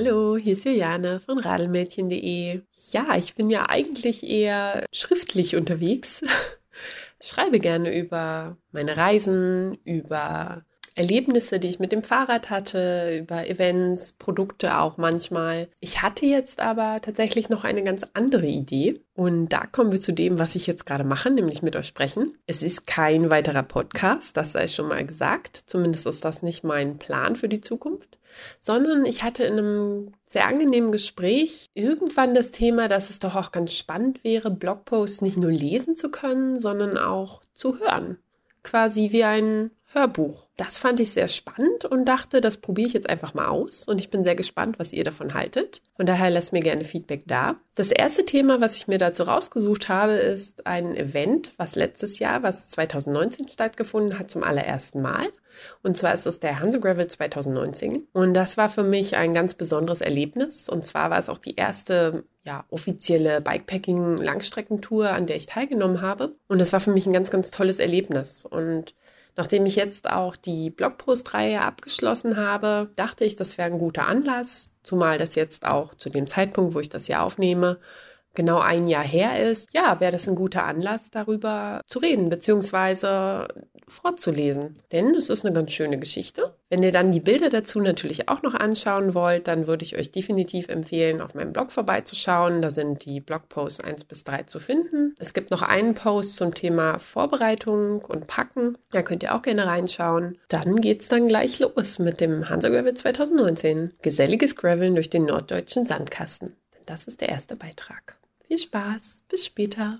Hallo, hier ist Juliane von radelmädchen.de. Ja, ich bin ja eigentlich eher schriftlich unterwegs. Schreibe gerne über meine Reisen, über Erlebnisse, die ich mit dem Fahrrad hatte, über Events, Produkte auch manchmal. Ich hatte jetzt aber tatsächlich noch eine ganz andere Idee. Und da kommen wir zu dem, was ich jetzt gerade mache, nämlich mit euch sprechen. Es ist kein weiterer Podcast, das sei schon mal gesagt. Zumindest ist das nicht mein Plan für die Zukunft. Sondern ich hatte in einem sehr angenehmen Gespräch irgendwann das Thema, dass es doch auch ganz spannend wäre, Blogposts nicht nur lesen zu können, sondern auch zu hören. Quasi wie ein Hörbuch. Das fand ich sehr spannend und dachte, das probiere ich jetzt einfach mal aus und ich bin sehr gespannt, was ihr davon haltet. Von daher lasst mir gerne Feedback da. Das erste Thema, was ich mir dazu rausgesucht habe, ist ein Event, was letztes Jahr, was 2019 stattgefunden hat, zum allerersten Mal. Und zwar ist es der Hanse Gravel 2019. Und das war für mich ein ganz besonderes Erlebnis. Und zwar war es auch die erste ja, offizielle Bikepacking-Langstreckentour, an der ich teilgenommen habe. Und das war für mich ein ganz, ganz tolles Erlebnis. Und Nachdem ich jetzt auch die Blogpost-Reihe abgeschlossen habe, dachte ich, das wäre ein guter Anlass, zumal das jetzt auch zu dem Zeitpunkt, wo ich das hier aufnehme, genau ein Jahr her ist, ja, wäre das ein guter Anlass, darüber zu reden, beziehungsweise vorzulesen. Denn es ist eine ganz schöne Geschichte. Wenn ihr dann die Bilder dazu natürlich auch noch anschauen wollt, dann würde ich euch definitiv empfehlen, auf meinem Blog vorbeizuschauen. Da sind die Blogposts 1 bis 3 zu finden. Es gibt noch einen Post zum Thema Vorbereitung und Packen. Da könnt ihr auch gerne reinschauen. Dann geht es dann gleich los mit dem Hansa Gravel 2019. Geselliges Graveln durch den norddeutschen Sandkasten. Das ist der erste Beitrag. Viel Spaß, bis später.